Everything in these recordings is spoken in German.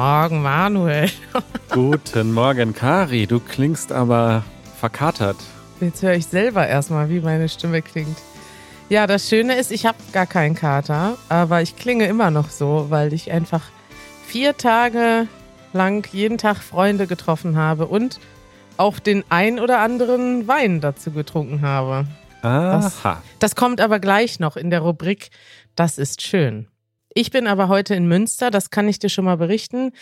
Guten Morgen, Manuel. Guten Morgen, Kari. Du klingst aber verkatert. Jetzt höre ich selber erstmal, wie meine Stimme klingt. Ja, das Schöne ist, ich habe gar keinen Kater, aber ich klinge immer noch so, weil ich einfach vier Tage lang jeden Tag Freunde getroffen habe und auch den ein oder anderen Wein dazu getrunken habe. Aha. Das, das kommt aber gleich noch in der Rubrik Das ist schön. Ich bin aber heute in Münster, das kann ich dir schon mal berichten.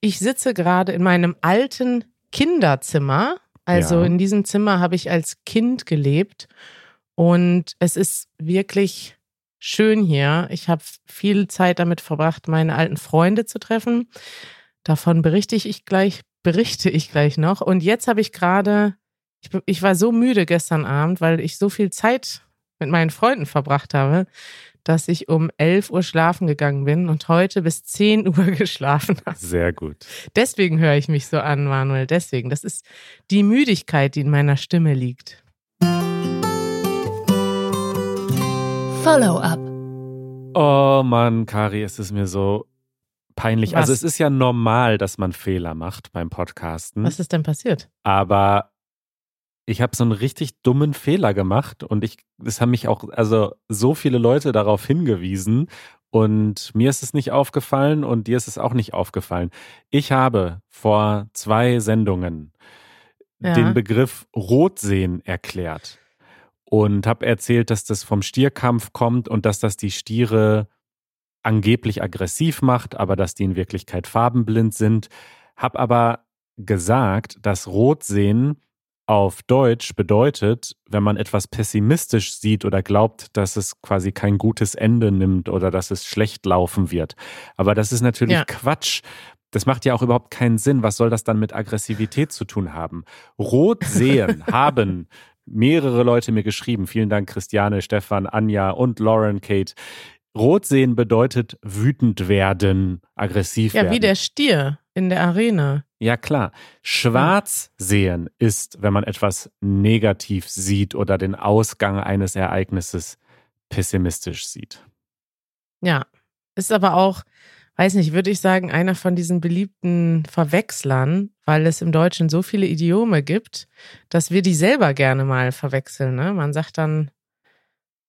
Ich sitze gerade in meinem alten Kinderzimmer. Also Ja. in diesem Zimmer habe ich als Kind gelebt und es ist wirklich schön hier. Ich habe viel Zeit damit verbracht, meine alten Freunde zu treffen. Davon berichte ich gleich, berichte ich gleich noch. Und jetzt habe ich gerade, ich, ich war so müde gestern Abend, weil ich so viel Zeit mit meinen Freunden verbracht habe, dass ich um 11 Uhr schlafen gegangen bin und heute bis 10 Uhr geschlafen habe. Sehr gut. Deswegen höre ich mich so an, Manuel. Deswegen. Das ist die Müdigkeit, die in meiner Stimme liegt. Follow-up. Oh Mann, Kari, es ist mir so peinlich. Was? Also es ist ja normal, dass man Fehler macht beim Podcasten. Was ist denn passiert? Aber ich habe so einen richtig dummen Fehler gemacht und ich, es haben mich auch, also so viele Leute darauf hingewiesen und mir ist es nicht aufgefallen und dir ist es auch nicht aufgefallen. Ich habe vor zwei Sendungen Ja. den Begriff Rotsehen erklärt und habe erzählt, dass das vom Stierkampf kommt und dass das die Stiere angeblich aggressiv macht, aber dass die in Wirklichkeit farbenblind sind. Hab aber gesagt, dass Rotsehen auf Deutsch bedeutet, wenn man etwas pessimistisch sieht oder glaubt, dass es quasi kein gutes Ende nimmt oder dass es schlecht laufen wird. Aber das ist natürlich Ja. Quatsch. Das macht ja auch überhaupt keinen Sinn. Was soll das dann mit Aggressivität zu tun haben? Rot sehen haben mehrere Leute mir geschrieben. Vielen Dank, Christiane, Stefan, Anja und Lauren, Kate. Rot sehen bedeutet wütend werden, aggressiv Ja, werden. wie der Stier in der Arena. Ja, klar. Schwarz sehen ist, wenn man etwas negativ sieht oder den Ausgang eines Ereignisses pessimistisch sieht. Ja, ist aber auch, weiß nicht, würde ich sagen, einer von diesen beliebten Verwechslern, weil es im Deutschen so viele Idiome gibt, dass wir die selber gerne mal verwechseln. Ne? Man sagt dann,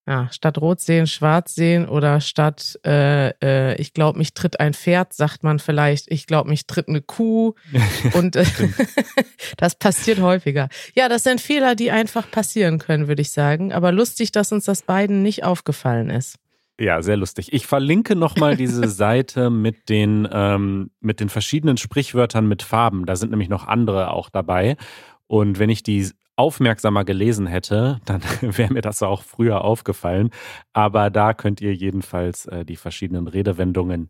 ja, statt rot sehen, schwarz sehen oder statt, äh, äh, ich glaube, mich tritt ein Pferd, sagt man vielleicht, ich glaube, mich tritt eine Kuh. Und äh, das passiert häufiger. Ja, das sind Fehler, die einfach passieren können, würde ich sagen. Aber lustig, dass uns das beiden nicht aufgefallen ist. Ja, sehr lustig. Ich verlinke nochmal diese Seite mit den, ähm, mit den verschiedenen Sprichwörtern mit Farben. Da sind nämlich noch andere auch dabei. Und wenn ich die aufmerksamer gelesen hätte, dann wäre mir das auch früher aufgefallen. Aber da könnt ihr jedenfalls äh, die verschiedenen Redewendungen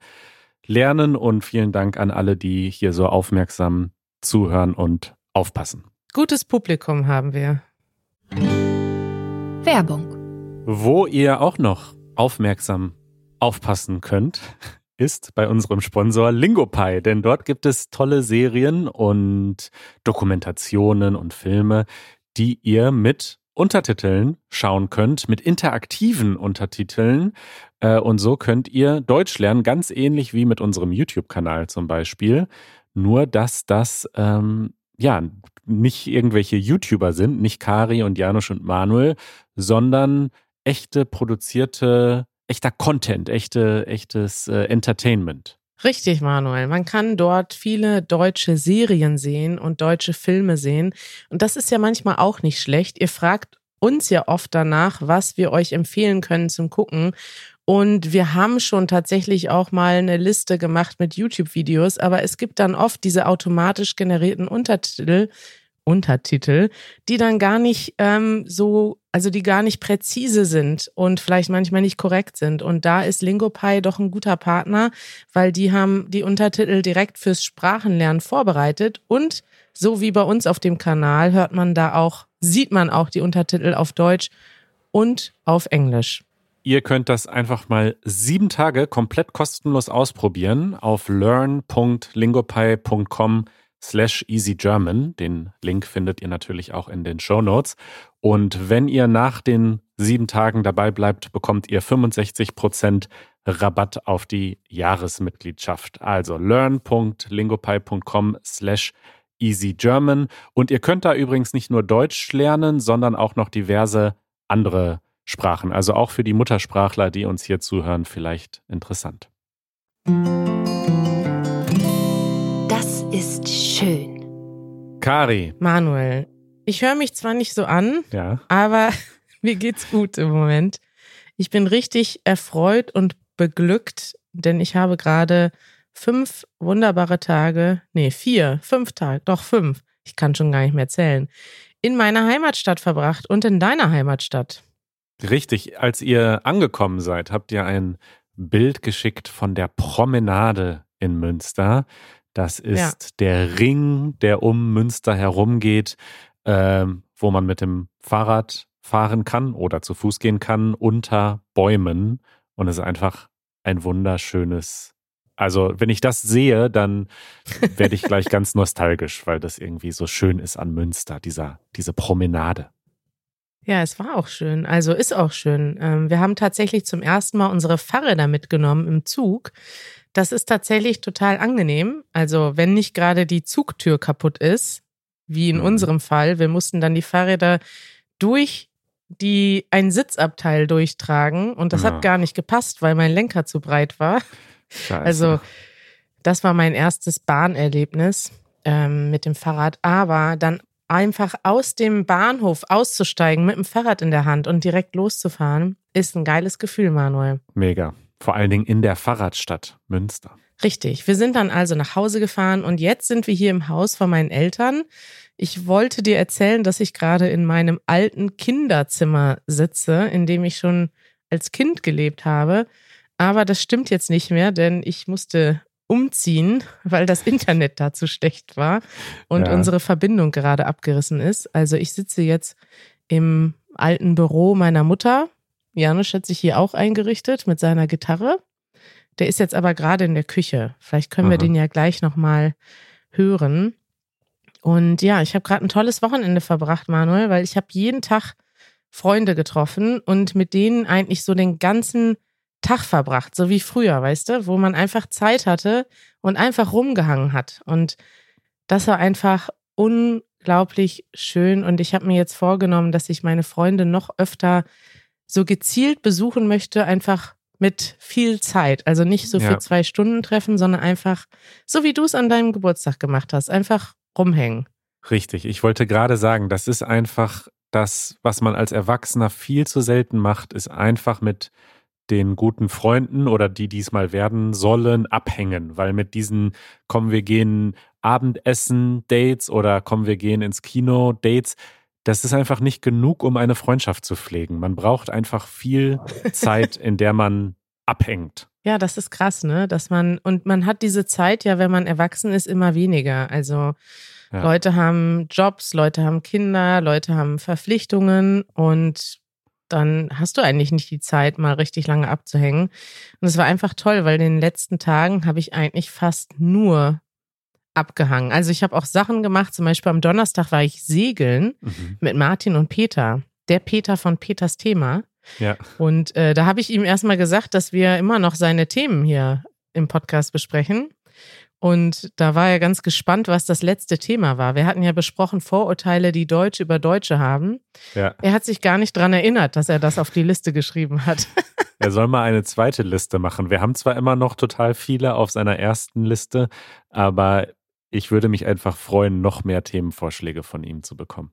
lernen. Und vielen Dank an alle, die hier so aufmerksam zuhören und aufpassen. Gutes Publikum haben wir. Werbung. Wo ihr auch noch aufmerksam aufpassen könnt, ist bei unserem Sponsor Lingopie, denn dort gibt es tolle Serien und Dokumentationen und Filme, die ihr mit Untertiteln schauen könnt, mit interaktiven Untertiteln. Äh, Und so könnt ihr Deutsch lernen, ganz ähnlich wie mit unserem YouTube-Kanal zum Beispiel. Nur, dass das ähm, ja nicht irgendwelche YouTuber sind, nicht Kari und Janusz und Manuel, sondern echte produzierte, echter Content, echte, echtes äh, Entertainment. Richtig, Manuel. Man kann dort viele deutsche Serien sehen und deutsche Filme sehen. Und das ist ja manchmal auch nicht schlecht. Ihr fragt uns ja oft danach, was wir euch empfehlen können zum Gucken. Und wir haben schon tatsächlich auch mal eine Liste gemacht mit YouTube-Videos, aber es gibt dann oft diese automatisch generierten Untertitel, Untertitel, die dann gar nicht ähm, so, also die gar nicht präzise sind und vielleicht manchmal nicht korrekt sind. Und da ist Lingopie doch ein guter Partner, weil die haben die Untertitel direkt fürs Sprachenlernen vorbereitet und so wie bei uns auf dem Kanal hört man da auch, sieht man auch die Untertitel auf Deutsch und auf Englisch. Ihr könnt das einfach mal sieben Tage komplett kostenlos ausprobieren auf learn.lingopie.com slash easygerman. Den Link findet ihr natürlich auch in den Show Notes. Und wenn ihr nach den sieben Tagen dabei bleibt, bekommt ihr 65% Rabatt auf die Jahresmitgliedschaft. Also learn.lingopie.com slash easygerman. Und ihr könnt da übrigens nicht nur Deutsch lernen, sondern auch noch diverse andere Sprachen. Also auch für die Muttersprachler, die uns hier zuhören, vielleicht interessant. Das ist schön. Kari. Manuel, ich höre mich zwar nicht so an, Ja. aber mir geht's gut im Moment. Ich bin richtig erfreut und beglückt, denn ich habe gerade fünf wunderbare Tage, nee, vier, fünf Tage, doch fünf, ich kann schon gar nicht mehr zählen, in meiner Heimatstadt verbracht und in deiner Heimatstadt. Richtig, als ihr angekommen seid, habt ihr ein Bild geschickt von der Promenade in Münster. Das ist Ja. der Ring, der um Münster herumgeht, ähm, wo man mit dem Fahrrad fahren kann oder zu Fuß gehen kann unter Bäumen. Und es ist einfach ein wunderschönes. Also, wenn ich das sehe, dann werde ich gleich ganz nostalgisch, weil das irgendwie so schön ist an Münster, dieser, diese Promenade. Ja, es war auch schön. Also ist auch schön. Ähm, wir haben tatsächlich zum ersten Mal unsere Fahrräder mitgenommen im Zug. Das ist tatsächlich total angenehm. Also wenn nicht gerade die Zugtür kaputt ist, wie in Mhm. unserem Fall, wir mussten dann die Fahrräder durch die ein Sitzabteil durchtragen und das Ja. hat gar nicht gepasst, weil mein Lenker zu breit war. Scheiße. Also das war mein erstes Bahnerlebnis ähm, mit dem Fahrrad. Aber dann einfach aus dem Bahnhof auszusteigen mit dem Fahrrad in der Hand und direkt loszufahren, ist ein geiles Gefühl, Manuel. Mega. Vor allen Dingen in der Fahrradstadt Münster. Richtig. Wir sind dann also nach Hause gefahren und jetzt sind wir hier im Haus von meinen Eltern. Ich wollte dir erzählen, dass ich gerade in meinem alten Kinderzimmer sitze, in dem ich schon als Kind gelebt habe. Aber das stimmt jetzt nicht mehr, denn ich musste umziehen, weil das Internet da zu schlecht war und Ja. unsere Verbindung gerade abgerissen ist. Also ich sitze jetzt im alten Büro meiner Mutter. Janusz hat sich hier auch eingerichtet mit seiner Gitarre. Der ist jetzt aber gerade in der Küche. Vielleicht können wir Aha. den ja gleich nochmal hören. Und ja, ich habe gerade ein tolles Wochenende verbracht, Manuel, weil ich habe jeden Tag Freunde getroffen und mit denen eigentlich so den ganzen Tag verbracht, so wie früher, weißt du, wo man einfach Zeit hatte und einfach rumgehangen hat. Und das war einfach unglaublich schön. Und ich habe mir jetzt vorgenommen, dass ich meine Freunde noch öfter so gezielt besuchen möchte, einfach mit viel Zeit. Also nicht so Ja. für zwei Stunden treffen, sondern einfach, so wie du es an deinem Geburtstag gemacht hast, einfach rumhängen. Richtig. Ich wollte gerade sagen, das ist einfach das, was man als Erwachsener viel zu selten macht, ist einfach mit den guten Freunden oder die diesmal werden sollen, abhängen. Weil mit diesen, kommen wir gehen Abendessen, Dates oder kommen wir gehen ins Kino, Dates, das ist einfach nicht genug, um eine Freundschaft zu pflegen. Man braucht einfach viel Zeit, in der man abhängt. Ja, das ist krass, ne? Dass man, und man hat diese Zeit ja, wenn man erwachsen ist, immer weniger. Also Ja. Leute haben Jobs, Leute haben Kinder, Leute haben Verpflichtungen und dann hast du eigentlich nicht die Zeit, mal richtig lange abzuhängen. Und es war einfach toll, weil in den letzten Tagen habe ich eigentlich fast nur abgehangen. Also ich habe auch Sachen gemacht, zum Beispiel am Donnerstag war ich segeln Mhm. mit Martin und Peter. Der Peter von Peters Thema. Ja. Und äh, da habe ich ihm erstmal gesagt, dass wir immer noch seine Themen hier im Podcast besprechen. Und da war er ganz gespannt, was das letzte Thema war. Wir hatten ja besprochen Vorurteile, die Deutsche über Deutsche haben. ja. Er hat sich gar nicht dran erinnert, dass er das auf die Liste geschrieben hat. Er soll mal eine zweite Liste machen. Wir haben zwar immer noch total viele auf seiner ersten Liste, aber ich würde mich einfach freuen, noch mehr Themenvorschläge von ihm zu bekommen.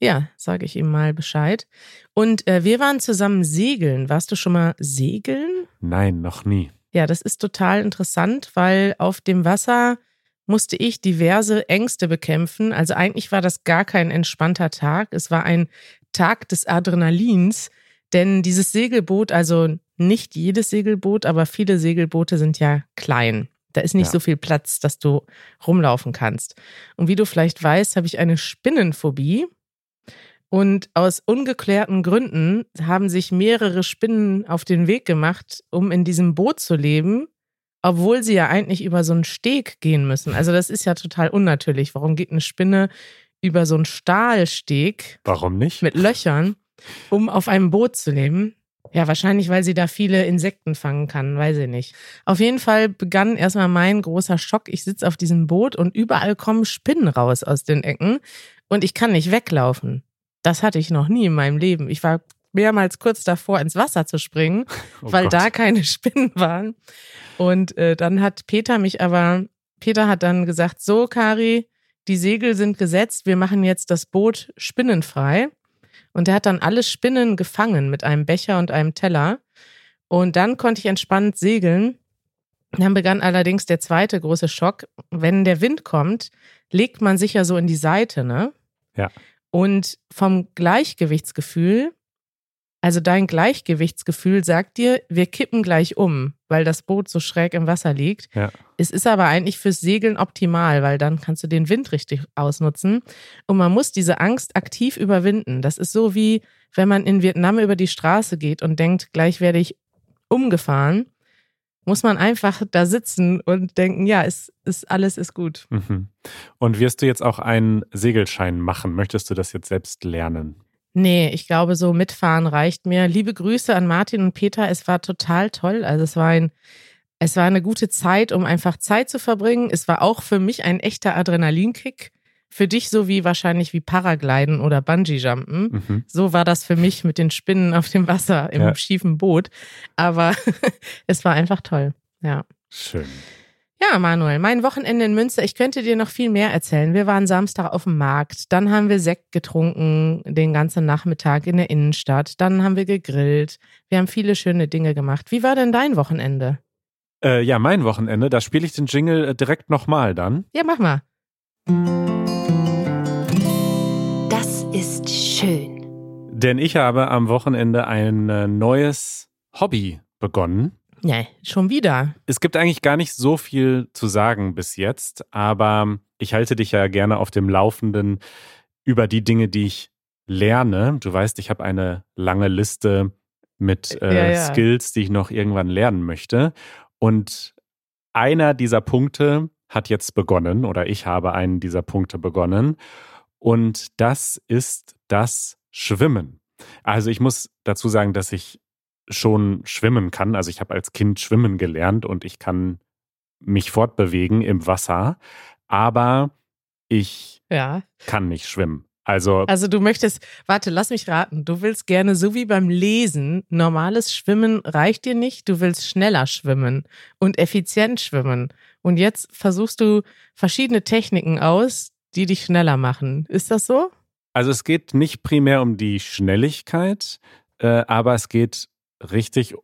Ja, sage ich ihm mal Bescheid. Und äh, wir waren zusammen segeln. Warst du schon mal segeln? Nein, noch nie. Ja, das ist total interessant, weil auf dem Wasser musste ich diverse Ängste bekämpfen. Also eigentlich war das gar kein entspannter Tag. Es war ein Tag des Adrenalins, denn dieses Segelboot, also nicht jedes Segelboot, aber viele Segelboote sind ja klein. Da ist nicht Ja. so viel Platz, dass du rumlaufen kannst. Und wie du vielleicht weißt, habe ich eine Spinnenphobie. Und aus ungeklärten Gründen haben sich mehrere Spinnen auf den Weg gemacht, um in diesem Boot zu leben, obwohl sie ja eigentlich über so einen Steg gehen müssen. Also das ist ja total unnatürlich. Warum geht eine Spinne über so einen Stahlsteg Warum nicht? mit Löchern, um auf einem Boot zu leben? Ja, wahrscheinlich, weil sie da viele Insekten fangen kann, weiß ich nicht. Auf jeden Fall begann erstmal mein großer Schock. Ich sitze auf diesem Boot und überall kommen Spinnen raus aus den Ecken und ich kann nicht weglaufen. Das hatte ich noch nie in meinem Leben. Ich war mehrmals kurz davor, ins Wasser zu springen, Oh weil Gott. da keine Spinnen waren. Und äh, dann hat Peter mich aber, Peter hat dann gesagt, so Kari, die Segel sind gesetzt, wir machen jetzt das Boot spinnenfrei. Und er hat dann alle Spinnen gefangen mit einem Becher und einem Teller. Und dann konnte ich entspannt segeln. Dann begann allerdings der zweite große Schock. Wenn der Wind kommt, legt man sich ja so in die Seite, ne? Ja. Und vom Gleichgewichtsgefühl, also dein Gleichgewichtsgefühl sagt dir, wir kippen gleich um, weil das Boot so schräg im Wasser liegt. Ja. Es ist aber eigentlich fürs Segeln optimal, weil dann kannst du den Wind richtig ausnutzen. Und man muss diese Angst aktiv überwinden. Das ist so wie, wenn man in Vietnam über die Straße geht und denkt, gleich werde ich umgefahren, muss man einfach da sitzen und denken, ja, es ist, alles ist gut. Mhm. Und wirst du jetzt auch einen Segelschein machen? Möchtest du das jetzt selbst lernen? Nee, ich glaube, so mitfahren reicht mir. Liebe Grüße an Martin und Peter. Es war total toll. Also es war ein, es war eine gute Zeit, um einfach Zeit zu verbringen. Es war auch für mich ein echter Adrenalinkick. Für dich so wie wahrscheinlich wie Paragliden oder Bungee-Jumpen. Mhm. So war das für mich mit den Spinnen auf dem Wasser im Ja. schiefen Boot. Aber es war einfach toll. Ja. Schön. Ja, Manuel, mein Wochenende in Münster, ich könnte dir noch viel mehr erzählen. Wir waren Samstag auf dem Markt, dann haben wir Sekt getrunken den ganzen Nachmittag in der Innenstadt, dann haben wir gegrillt. Wir haben viele schöne Dinge gemacht. Wie war denn dein Wochenende? Äh, ja, mein Wochenende, da spiele ich den Jingle äh, direkt nochmal dann. Ja, mach mal. Das ist schön. Denn ich habe am Wochenende ein äh, neues Hobby begonnen. Ja, schon wieder. Es gibt eigentlich gar nicht so viel zu sagen bis jetzt, aber ich halte dich ja gerne auf dem Laufenden über die Dinge, die ich lerne. Du weißt, ich habe eine lange Liste mit äh, Ja, ja. Skills, die ich noch irgendwann lernen möchte. Und einer dieser Punkte hat jetzt begonnen oder ich habe einen dieser Punkte begonnen. Und das ist das Schwimmen. Also ich muss dazu sagen, dass ich schon schwimmen kann. Also ich habe als Kind schwimmen gelernt und ich kann mich fortbewegen im Wasser, aber ich Ja. kann nicht schwimmen. Also Also du möchtest, warte, lass mich raten. Du willst gerne, so wie beim Lesen, normales Schwimmen reicht dir nicht. Du willst schneller schwimmen und effizient schwimmen. Und jetzt versuchst du verschiedene Techniken aus, die dich schneller machen. Ist das so? Also es geht nicht primär um die Schnelligkeit, äh, aber es geht richtig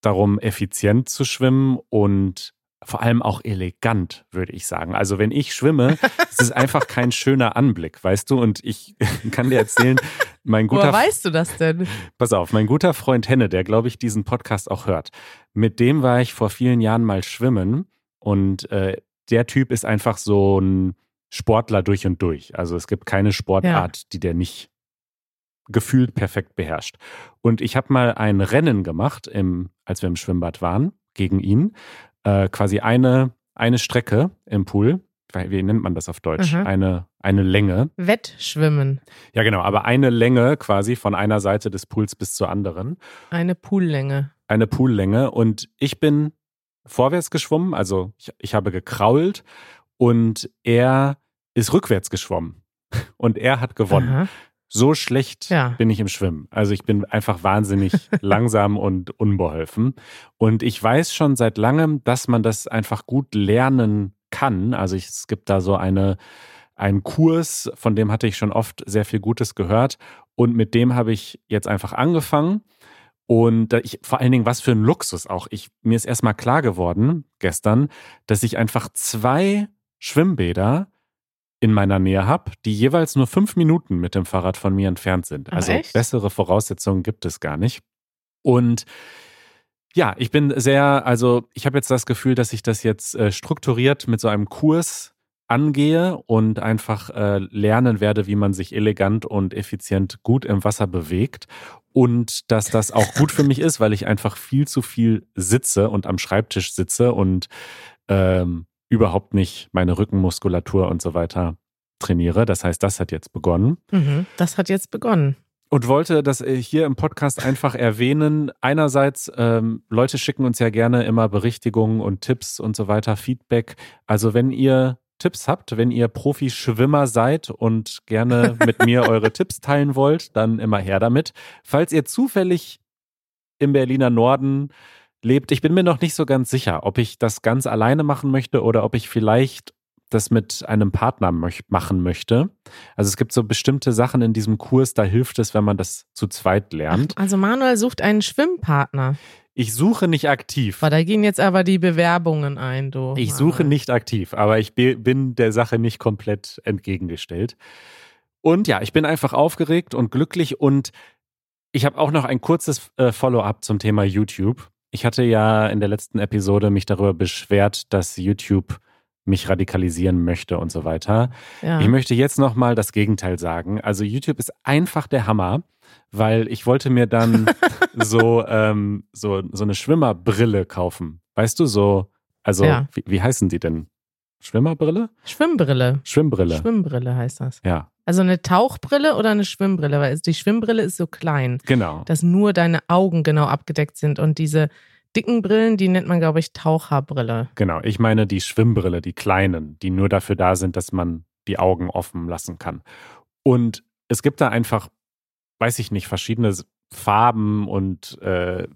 darum, effizient zu schwimmen und vor allem auch elegant, würde ich sagen. Also wenn ich schwimme, es ist einfach kein schöner Anblick, weißt du? Und ich kann dir erzählen, mein guter Woher weißt du das denn? Pass auf, mein guter Freund Henne, der glaube ich diesen Podcast auch hört, mit dem war ich vor vielen Jahren mal schwimmen und äh, der Typ ist einfach so ein Sportler durch und durch. Also es gibt keine Sportart, die der nicht gefühlt perfekt beherrscht. Und ich habe mal ein Rennen gemacht, im, als wir im Schwimmbad waren, gegen ihn. Äh, quasi eine, eine Strecke im Pool. Wie nennt man das auf Deutsch? Aha. Eine, eine Länge. Wettschwimmen. Ja, genau, aber eine Länge quasi von einer Seite des Pools bis zur anderen. Eine Poollänge. Eine Poollänge. Und ich bin vorwärts geschwommen, also ich, ich habe gekrault und er ist rückwärts geschwommen. Und er hat gewonnen. Aha. So schlecht Ja. bin ich im Schwimmen. Also ich bin einfach wahnsinnig langsam und unbeholfen. Und ich weiß schon seit langem, dass man das einfach gut lernen kann. Also ich, es gibt da so eine, einen Kurs, von dem hatte ich schon oft sehr viel Gutes gehört. Und mit dem habe ich jetzt einfach angefangen. Und ich, vor allen Dingen, was für ein Luxus auch. Ich, mir ist erstmal klar geworden, gestern, dass ich einfach zwei Schwimmbäder in meiner Nähe habe, die jeweils nur fünf Minuten mit dem Fahrrad von mir entfernt sind. Also echt? bessere Voraussetzungen gibt es gar nicht. Und ja, ich bin sehr, also ich habe jetzt das Gefühl, dass ich das jetzt äh, strukturiert mit so einem Kurs angehe und einfach äh, lernen werde, wie man sich elegant und effizient gut im Wasser bewegt und dass das auch gut für mich ist, weil ich einfach viel zu viel sitze und am Schreibtisch sitze und ähm, überhaupt nicht meine Rückenmuskulatur und so weiter trainiere. Das heißt, das hat jetzt begonnen. Mhm. Das hat jetzt begonnen. und wollte das äh, hier im Podcast einfach erwähnen. Einerseits, ähm, Leute schicken uns ja gerne immer Berichtigungen und Tipps und so weiter, Feedback. Also wenn ihr Tipps habt, wenn ihr Profi-Schwimmer seid und gerne mit mir eure Tipps teilen wollt, dann immer her damit. Falls ihr zufällig im Berliner Norden lebt, ich bin mir noch nicht so ganz sicher, ob ich das ganz alleine machen möchte oder ob ich vielleicht das mit einem Partner machen möchte. Also es gibt so bestimmte Sachen in diesem Kurs, da hilft es, wenn man das zu zweit lernt. Also Manuel sucht einen Schwimmpartner. Ich suche nicht aktiv. Boah, da gehen jetzt aber die Bewerbungen ein, du. Ich suche nicht aktiv, aber ich bin der Sache nicht komplett entgegengestellt. Und ja, ich bin einfach aufgeregt und glücklich und ich habe auch noch ein kurzes äh, Follow-up zum Thema YouTube. Ich hatte ja in der letzten Episode mich darüber beschwert, dass YouTube mich radikalisieren möchte und so weiter. Ja. Ich möchte jetzt nochmal das Gegenteil sagen. Also YouTube ist einfach der Hammer, weil ich wollte mir dann so, ähm, so, so eine Schwimmerbrille kaufen. Weißt du, so, also ja. wie, wie heißen die denn? Schwimmerbrille? Schwimmbrille. Schwimmbrille. Schwimmbrille heißt das. Ja. Also eine Tauchbrille oder eine Schwimmbrille, weil die Schwimmbrille ist so klein. Genau. Dass nur deine Augen genau abgedeckt sind und diese dicken Brillen, die nennt man, glaube ich, Taucherbrille. Genau, ich meine die Schwimmbrille, die kleinen, die nur dafür da sind, dass man die Augen offen lassen kann. Und es gibt da einfach, weiß ich nicht, verschiedene Farben und äh,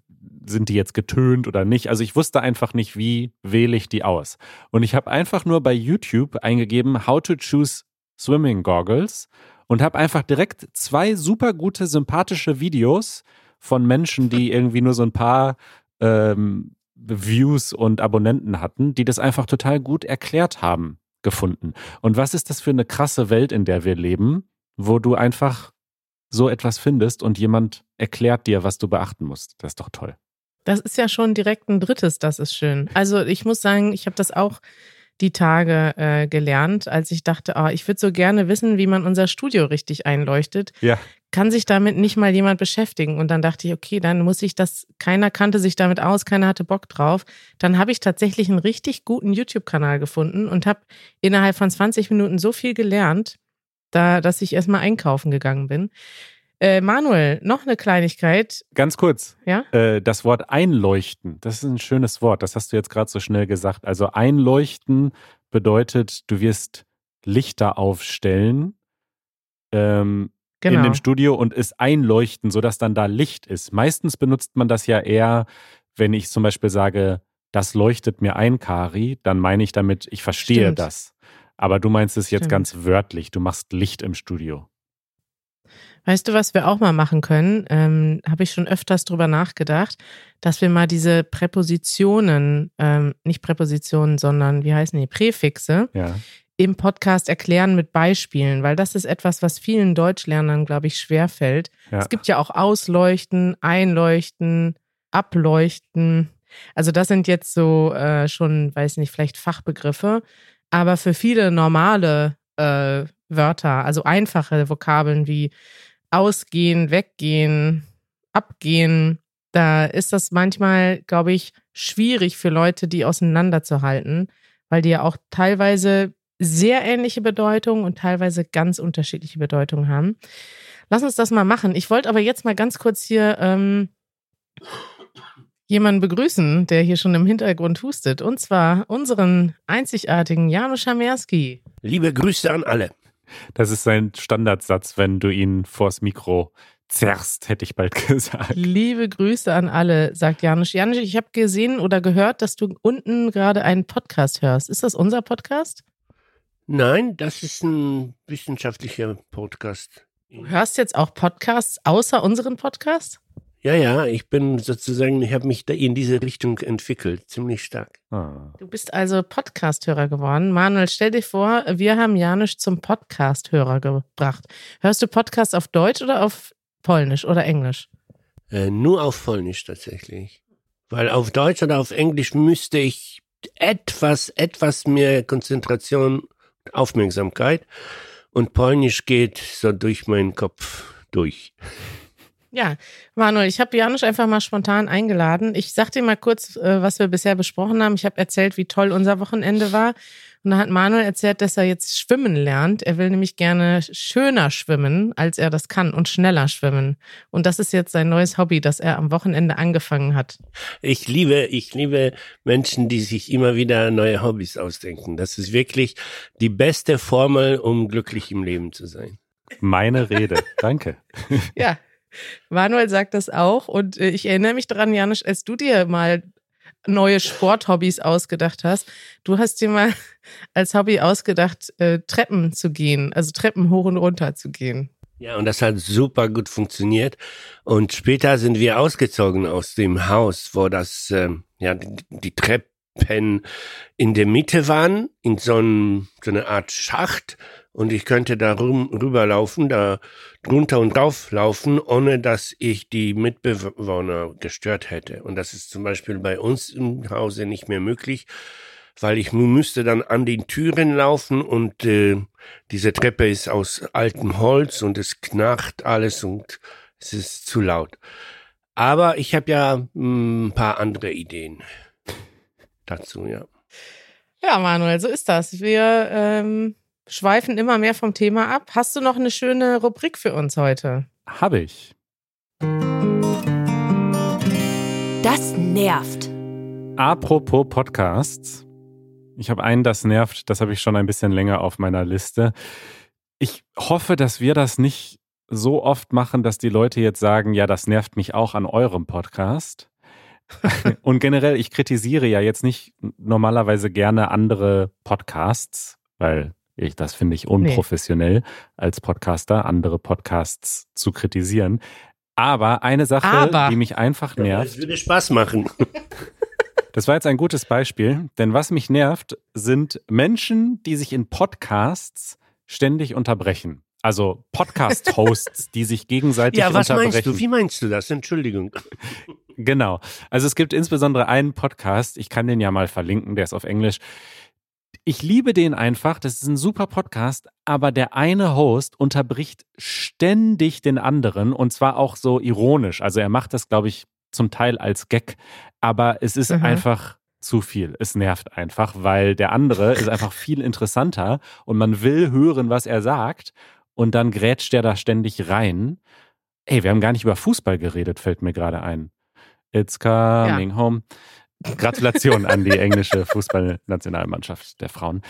sind die jetzt getönt oder nicht. Also ich wusste einfach nicht, wie wähle ich die aus. Und ich habe einfach nur bei YouTube eingegeben, how to choose swimming goggles und habe einfach direkt zwei super gute, sympathische Videos von Menschen, die irgendwie nur so ein paar ähm, Views und Abonnenten hatten, die das einfach total gut erklärt haben, gefunden. Und was ist das für eine krasse Welt, in der wir leben, wo du einfach so etwas findest und jemand erklärt dir, was du beachten musst. Das ist doch toll. Das ist ja schon direkt ein drittes, das ist schön. Also ich muss sagen, ich habe das auch die Tage äh, gelernt, als ich dachte, oh, ich würde so gerne wissen, wie man unser Studio richtig einleuchtet. Ja. Kann sich damit nicht mal jemand beschäftigen? Und dann dachte ich, okay, dann muss ich das, keiner kannte sich damit aus, keiner hatte Bock drauf. Dann habe ich tatsächlich einen richtig guten YouTube-Kanal gefunden und habe innerhalb von 20 Minuten so viel gelernt, da, dass ich erstmal einkaufen gegangen bin. Äh, Manuel, noch eine Kleinigkeit. Ganz kurz. Ja? Äh, das Wort einleuchten, das ist ein schönes Wort. Das hast du jetzt gerade so schnell gesagt. Also einleuchten bedeutet, du wirst Lichter aufstellen ähm, genau. in dem Studio und es einleuchten, sodass dann da Licht ist. Meistens benutzt man das ja eher, wenn ich zum Beispiel sage, das leuchtet mir ein, Kari, dann meine ich damit, ich verstehe Stimmt. das. Aber du meinst es jetzt Stimmt. ganz wörtlich, du machst Licht im Studio. Weißt du, was wir auch mal machen können? Ähm, Habe ich schon öfters drüber nachgedacht, dass wir mal diese Präpositionen, ähm, nicht Präpositionen, sondern wie heißen die, Präfixe, ja. Im Podcast erklären mit Beispielen, weil das ist etwas, was vielen Deutschlernern, glaube ich, schwerfällt. Ja. Es gibt ja auch Ausleuchten, Einleuchten, Ableuchten. Also das sind jetzt so äh, schon, weiß nicht, vielleicht Fachbegriffe, aber für viele normale äh, Wörter, also einfache Vokabeln wie ausgehen, weggehen, abgehen, da ist das manchmal, glaube ich, schwierig für Leute, die auseinanderzuhalten, weil die ja auch teilweise sehr ähnliche Bedeutungen und teilweise ganz unterschiedliche Bedeutungen haben. Lass uns das mal machen. Ich wollte aber jetzt mal ganz kurz hier ähm, jemanden begrüßen, der hier schon im Hintergrund hustet. Und zwar unseren einzigartigen Janusz Schamerski. Liebe Grüße an alle. Das ist sein Standardsatz, wenn du ihn vors Mikro zerrst, hätte ich bald gesagt. Liebe Grüße an alle, sagt Janusz. Janusz, ich habe gesehen oder gehört, dass du unten gerade einen Podcast hörst. Ist das unser Podcast? Nein, das ist ein wissenschaftlicher Podcast. Du hörst jetzt auch Podcasts außer unseren Podcast? Ja, ja, ich bin sozusagen, ich habe mich da in diese Richtung entwickelt, ziemlich stark. Ah. Du bist also Podcast-Hörer geworden. Manuel, stell dir vor, wir haben Janusz zum Podcast-Hörer gebracht. Hörst du Podcasts auf Deutsch oder auf Polnisch oder Englisch? Äh, nur auf Polnisch tatsächlich. Weil auf Deutsch oder auf Englisch müsste ich etwas, etwas mehr Konzentration, Aufmerksamkeit. Und Polnisch geht so durch meinen Kopf durch. Ja, Manuel, ich habe Janusz einfach mal spontan eingeladen. Ich sag dir mal kurz, äh, was wir bisher besprochen haben. Ich habe erzählt, wie toll unser Wochenende war. Und da hat Manuel erzählt, dass er jetzt schwimmen lernt. Er will nämlich gerne schöner schwimmen, als er das kann und schneller schwimmen. Und das ist jetzt sein neues Hobby, das er am Wochenende angefangen hat. Ich liebe, ich liebe Menschen, die sich immer wieder neue Hobbys ausdenken. Das ist wirklich die beste Formel, um glücklich im Leben zu sein. Meine Rede. Danke. Ja. Manuel sagt das auch und äh, ich erinnere mich daran, Janusz, als du dir mal neue Sporthobbys ausgedacht hast. Du hast dir mal als Hobby ausgedacht, äh, Treppen zu gehen, also Treppen hoch und runter zu gehen. Ja, und das hat super gut funktioniert. Und später sind wir ausgezogen aus dem Haus, wo das, ähm, ja, die, Treppen in der Mitte waren, in so, ein, so eine Art Schacht. Und ich könnte da rüberlaufen, da drunter und drauf laufen, ohne dass ich die Mitbewohner gestört hätte. Und das ist zum Beispiel bei uns im Hause nicht mehr möglich, weil ich müsste dann an den Türen laufen und äh, diese Treppe ist aus altem Holz und es knarrt alles und es ist zu laut. Aber ich habe ja mh, ein paar andere Ideen dazu, ja. Ja, Manuel, so ist das. Wir ähm, schweifen immer mehr vom Thema ab. Hast du noch eine schöne Rubrik für uns heute? Habe ich. Das nervt. Apropos Podcasts. Ich habe einen, das nervt, das habe ich schon ein bisschen länger auf meiner Liste. Ich hoffe, dass wir das nicht so oft machen, dass die Leute jetzt sagen, ja, das nervt mich auch an eurem Podcast. Und generell, ich kritisiere ja jetzt nicht normalerweise gerne andere Podcasts, weil ich, das finde ich unprofessionell nee. als Podcaster, andere Podcasts zu kritisieren. Aber eine Sache, Aber. die mich einfach nervt. Das würde Spaß machen. Das war jetzt ein gutes Beispiel, denn was mich nervt, sind Menschen, die sich in Podcasts ständig unterbrechen. Also Podcast-Hosts, die sich gegenseitig ja, was unterbrechen. meinst du? Wie meinst du das? Entschuldigung. Genau. Also es gibt insbesondere einen Podcast, ich kann den ja mal verlinken, der ist auf Englisch. Ich liebe den einfach, das ist ein super Podcast, aber der eine Host unterbricht ständig den anderen und zwar auch so ironisch. Also er macht das, glaube ich, zum Teil als Gag, aber es ist Mhm. einfach zu viel. Es nervt einfach, weil der andere ist einfach viel interessanter und man will hören, was er sagt und dann grätscht der da ständig rein. Ey, wir haben gar nicht über Fußball geredet, fällt mir gerade ein. It's coming home. Gratulation an die englische Fußballnationalmannschaft der Frauen.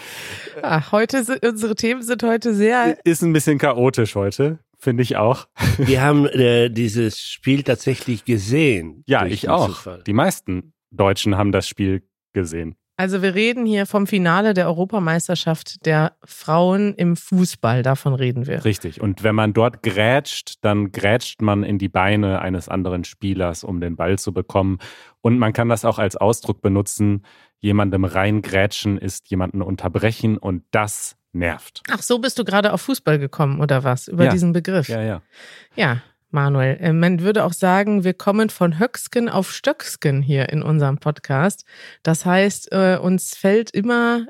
Ach, heute sind, unsere Themen sind heute sehr. Ist ein bisschen chaotisch heute, finde ich auch. Wir haben äh, dieses Spiel tatsächlich gesehen. Ja, ich auch. Zufall. Die meisten Deutschen haben das Spiel gesehen. Also wir reden hier vom Finale der Europameisterschaft der Frauen im Fußball. Davon reden wir. Richtig. Und wenn man dort grätscht, dann grätscht man in die Beine eines anderen Spielers, um den Ball zu bekommen. Und man kann das auch als Ausdruck benutzen. Jemandem reingrätschen ist jemanden unterbrechen und das nervt. Ach, so bist du gerade auf Fußball gekommen oder was? Über Ja. diesen Begriff. Ja, ja. Ja, Manuel. äh, Man würde auch sagen, wir kommen von Höcksken auf Stöcksken hier in unserem Podcast. Das heißt, äh, uns fällt immer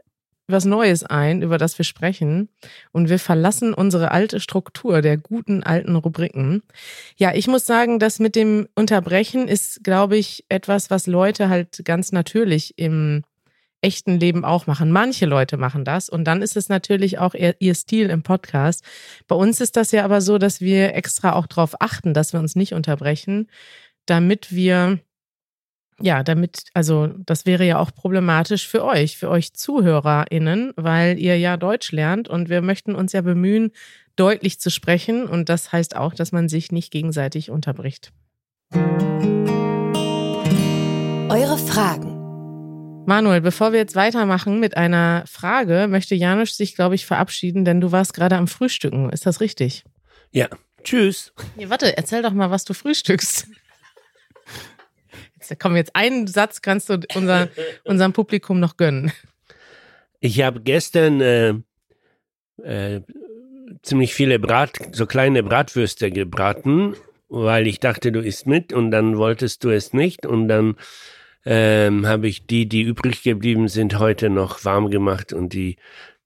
was Neues ein, über das wir sprechen. Und wir verlassen unsere alte Struktur der guten alten Rubriken. Ja, ich muss sagen, das mit dem Unterbrechen ist, glaube ich, etwas, was Leute halt ganz natürlich im echten Leben auch machen. Manche Leute machen das und dann ist es natürlich auch ihr, ihr Stil im Podcast. Bei uns ist das ja aber so, dass wir extra auch darauf achten, dass wir uns nicht unterbrechen, damit wir, ja, damit, also das wäre ja auch problematisch für euch, für euch ZuhörerInnen, weil ihr ja Deutsch lernt und wir möchten uns ja bemühen, deutlich zu sprechen und das heißt auch, dass man sich nicht gegenseitig unterbricht. Eure Fragen. Manuel, bevor wir jetzt weitermachen mit einer Frage, möchte Janusz sich, glaube ich, verabschieden, denn du warst gerade am Frühstücken. Ist das richtig? Ja. Tschüss. Nee, warte, erzähl doch mal, was du frühstückst. Jetzt, komm, jetzt einen Satz kannst du unser, unserem Publikum noch gönnen. Ich habe gestern äh, äh, ziemlich viele Brat, so kleine Bratwürste gebraten, weil ich dachte, du isst mit und dann wolltest du es nicht und dann ähm, habe ich die, die übrig geblieben sind, heute noch warm gemacht und die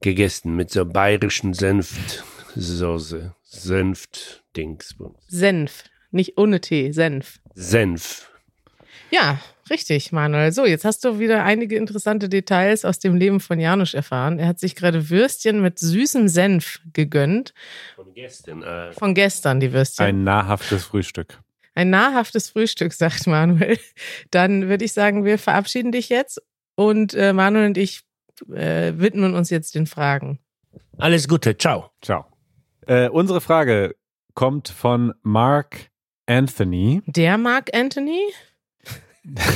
gegessen mit so bayerischen Senfsoße. Senft-Dingsbums. Senf, nicht ohne Tee, Senf. Senf. Ja, richtig, Manuel. So, jetzt hast du wieder einige interessante Details aus dem Leben von Janusz erfahren. Er hat sich gerade Würstchen mit süßem Senf gegönnt. Von gestern. Äh, Von gestern, die Würstchen. Ein nahrhaftes Frühstück. Ein nahrhaftes Frühstück, sagt Manuel. Dann würde ich sagen, wir verabschieden dich jetzt und äh, Manuel und ich äh, widmen uns jetzt den Fragen. alles Gute, ciao. Ciao. Äh, unsere Frage kommt von Mark Anthony. Der Mark Anthony?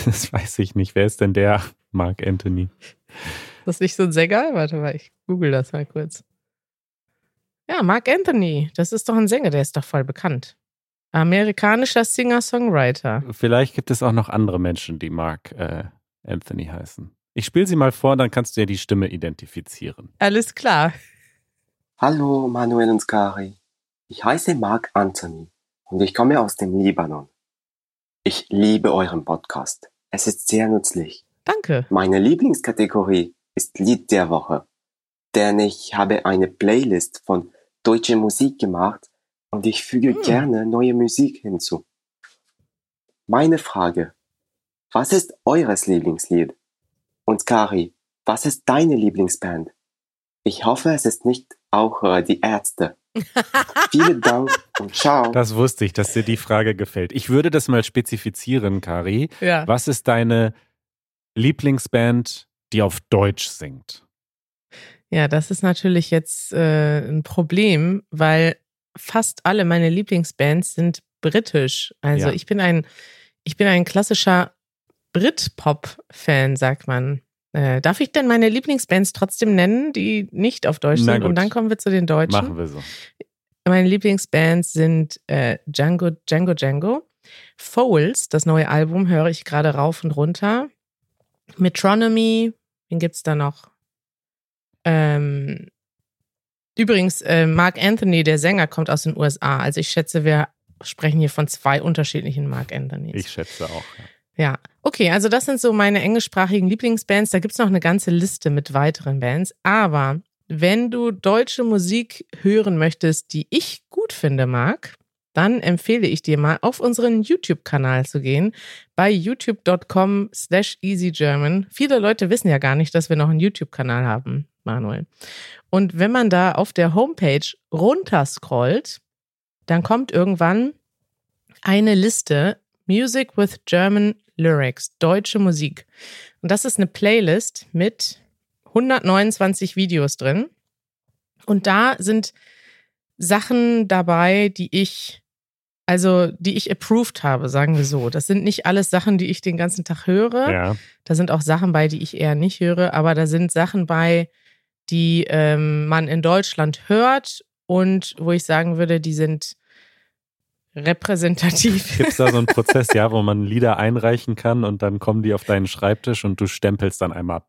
Das weiß ich nicht. Wer ist denn der Mark Anthony? Das ist nicht so ein Sänger? Warte mal, ich google das mal kurz. Ja, Mark Anthony. Das ist doch ein Sänger, der ist doch voll bekannt. Amerikanischer Singer-Songwriter. Vielleicht gibt es auch noch andere Menschen, die Mark äh, Anthony heißen. Ich spiele sie mal vor, dann kannst du ja die Stimme identifizieren. Alles klar. Hallo Manuel und Skari. Ich heiße Mark Anthony und ich komme aus dem Libanon. Ich liebe euren Podcast. Es ist sehr nützlich. Danke. Meine Lieblingskategorie ist Lied der Woche, denn ich habe eine Playlist von deutscher Musik gemacht und ich füge Hm. gerne neue Musik hinzu. Meine Frage. Was ist eures Lieblingslied? Und Skari, was ist deine Lieblingsband? Ich hoffe, es ist nicht auch äh, die Ärzte. Vielen Dank und ciao. Das wusste ich, dass dir die Frage gefällt. Ich würde das mal spezifizieren, Kari. Ja. Was ist deine Lieblingsband, die auf Deutsch singt? Ja, das ist natürlich jetzt äh, ein Problem, weil fast alle meine Lieblingsbands sind britisch. Also Ja. ich bin ein, ich bin ein klassischer Brit-Pop-Fan, sagt man. Äh, darf ich denn meine Lieblingsbands trotzdem nennen, die nicht auf Deutsch Na sind? Und gut. dann kommen wir zu den Deutschen. Machen wir so. Meine Lieblingsbands sind äh, Django, Django, Django. Foals, das neue Album, höre ich gerade rauf und runter. Metronomy, wen gibt's da noch? Ähm, übrigens, äh, Mark Anthony, der Sänger, kommt aus den USA. Also ich schätze, wir sprechen hier von zwei unterschiedlichen Mark Anthonys. Ich schätze auch. Ja. Ja, okay, also das sind so meine englischsprachigen Lieblingsbands. Da gibt's noch eine ganze Liste mit weiteren Bands. Aber wenn du deutsche Musik hören möchtest, die ich gut finde, Marc, dann empfehle ich dir mal auf unseren YouTube-Kanal zu gehen, bei youtube.com slash easygerman. Viele Leute wissen ja gar nicht, dass wir noch einen YouTube-Kanal haben, Manuel. Und wenn man da auf der Homepage runterscrollt, dann kommt irgendwann eine Liste Music with German Lyrics, deutsche Musik. Und das ist eine Playlist mit 129 Videos drin. Und da sind Sachen dabei, die ich, also die ich approved habe, sagen wir so. Das sind nicht alles Sachen, die ich den ganzen Tag höre. ja. Da sind auch Sachen bei, die ich eher nicht höre, aber da sind Sachen bei, die ähm, man in Deutschland hört und wo ich sagen würde, die sind repräsentativ. Gibt es da so einen Prozess, ja, wo man Lieder einreichen kann und dann kommen die auf deinen Schreibtisch und du stempelst dann einmal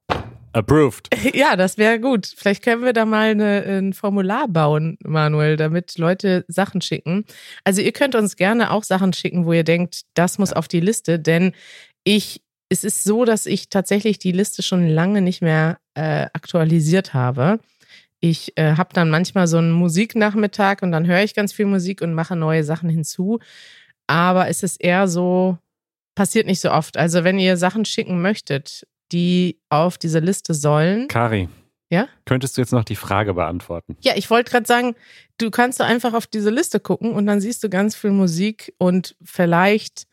approved. Ja, das wäre gut. Vielleicht können wir da mal eine, ein Formular bauen, Manuel, damit Leute Sachen schicken. Also ihr könnt uns gerne auch Sachen schicken, wo ihr denkt, das muss auf die Liste, denn ich, es ist so, dass ich tatsächlich die Liste schon lange nicht mehr äh, aktualisiert habe. Ich äh, habe dann manchmal so einen Musiknachmittag und dann höre ich ganz viel Musik und mache neue Sachen hinzu. Aber es ist eher so, passiert nicht so oft. Also wenn ihr Sachen schicken möchtet, die auf diese Liste sollen. Kari. Ja? Könntest du jetzt noch die Frage beantworten? Ja, ich wollte gerade sagen, du kannst doch einfach auf diese Liste gucken und dann siehst du ganz viel Musik und vielleicht,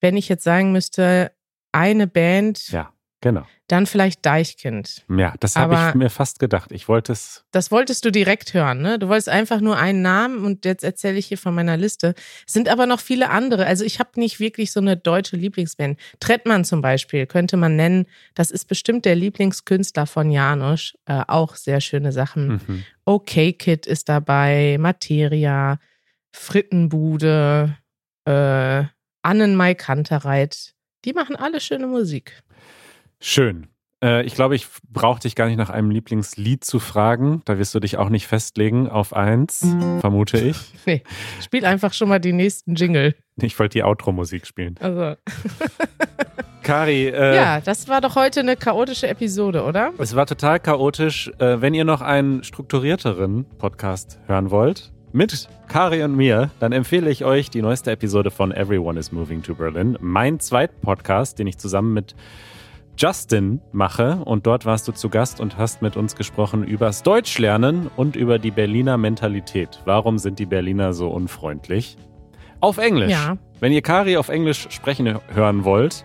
wenn ich jetzt sagen müsste, eine Band, Ja, genau. dann vielleicht Deichkind. Ja, das habe ich mir fast gedacht. Ich wollte es. Das wolltest du direkt hören, ne? Du wolltest einfach nur einen Namen und jetzt erzähle ich hier von meiner Liste. Es sind aber noch viele andere. Also ich habe nicht wirklich so eine deutsche Lieblingsband. Trettmann zum Beispiel könnte man nennen. Das ist bestimmt der Lieblingskünstler von Janusz. Äh, auch sehr schöne Sachen. Mhm. Okay Kid ist dabei, Materia, Frittenbude, äh, Annenmai Kantereit. Die machen alle schöne Musik. Schön. Äh, ich glaube, ich brauche dich gar nicht nach einem Lieblingslied zu fragen. Da wirst du dich auch nicht festlegen auf eins, vermute ich. Nee, spiel einfach schon mal die nächsten Jingle. Ich wollte die Outro-Musik spielen. Also, Kari, äh, ja, das war doch heute eine chaotische Episode, oder? es war total chaotisch. Äh, wenn ihr noch einen strukturierteren Podcast hören wollt, mit Kari und mir, dann empfehle ich euch die neueste Episode von Everyone is Moving to Berlin. Mein zweiter Podcast, den ich zusammen mit Justin mache. Und dort warst du zu Gast und hast mit uns gesprochen übers Deutschlernen und über die Berliner Mentalität. Warum sind die Berliner so unfreundlich? Auf Englisch. Ja. Wenn ihr Kari auf Englisch sprechen hören wollt,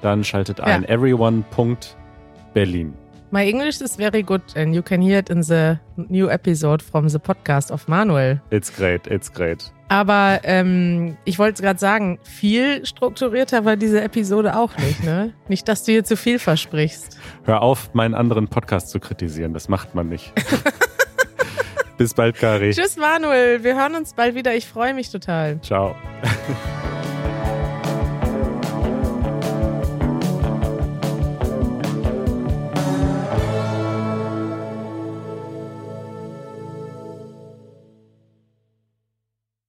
dann schaltet ein Ja. everyone.berlin. My English is very good and you can hear it in the new episode from the podcast of Manuel. It's great, it's great. Aber ähm, ich wollte gerade sagen, viel strukturierter war diese Episode auch nicht, ne? Nicht, dass du hier zu viel versprichst. Hör auf, meinen anderen Podcast zu kritisieren. Das macht man nicht. Bis bald, Kari. Tschüss, Manuel. Wir hören uns bald wieder. Ich freue mich total. Ciao.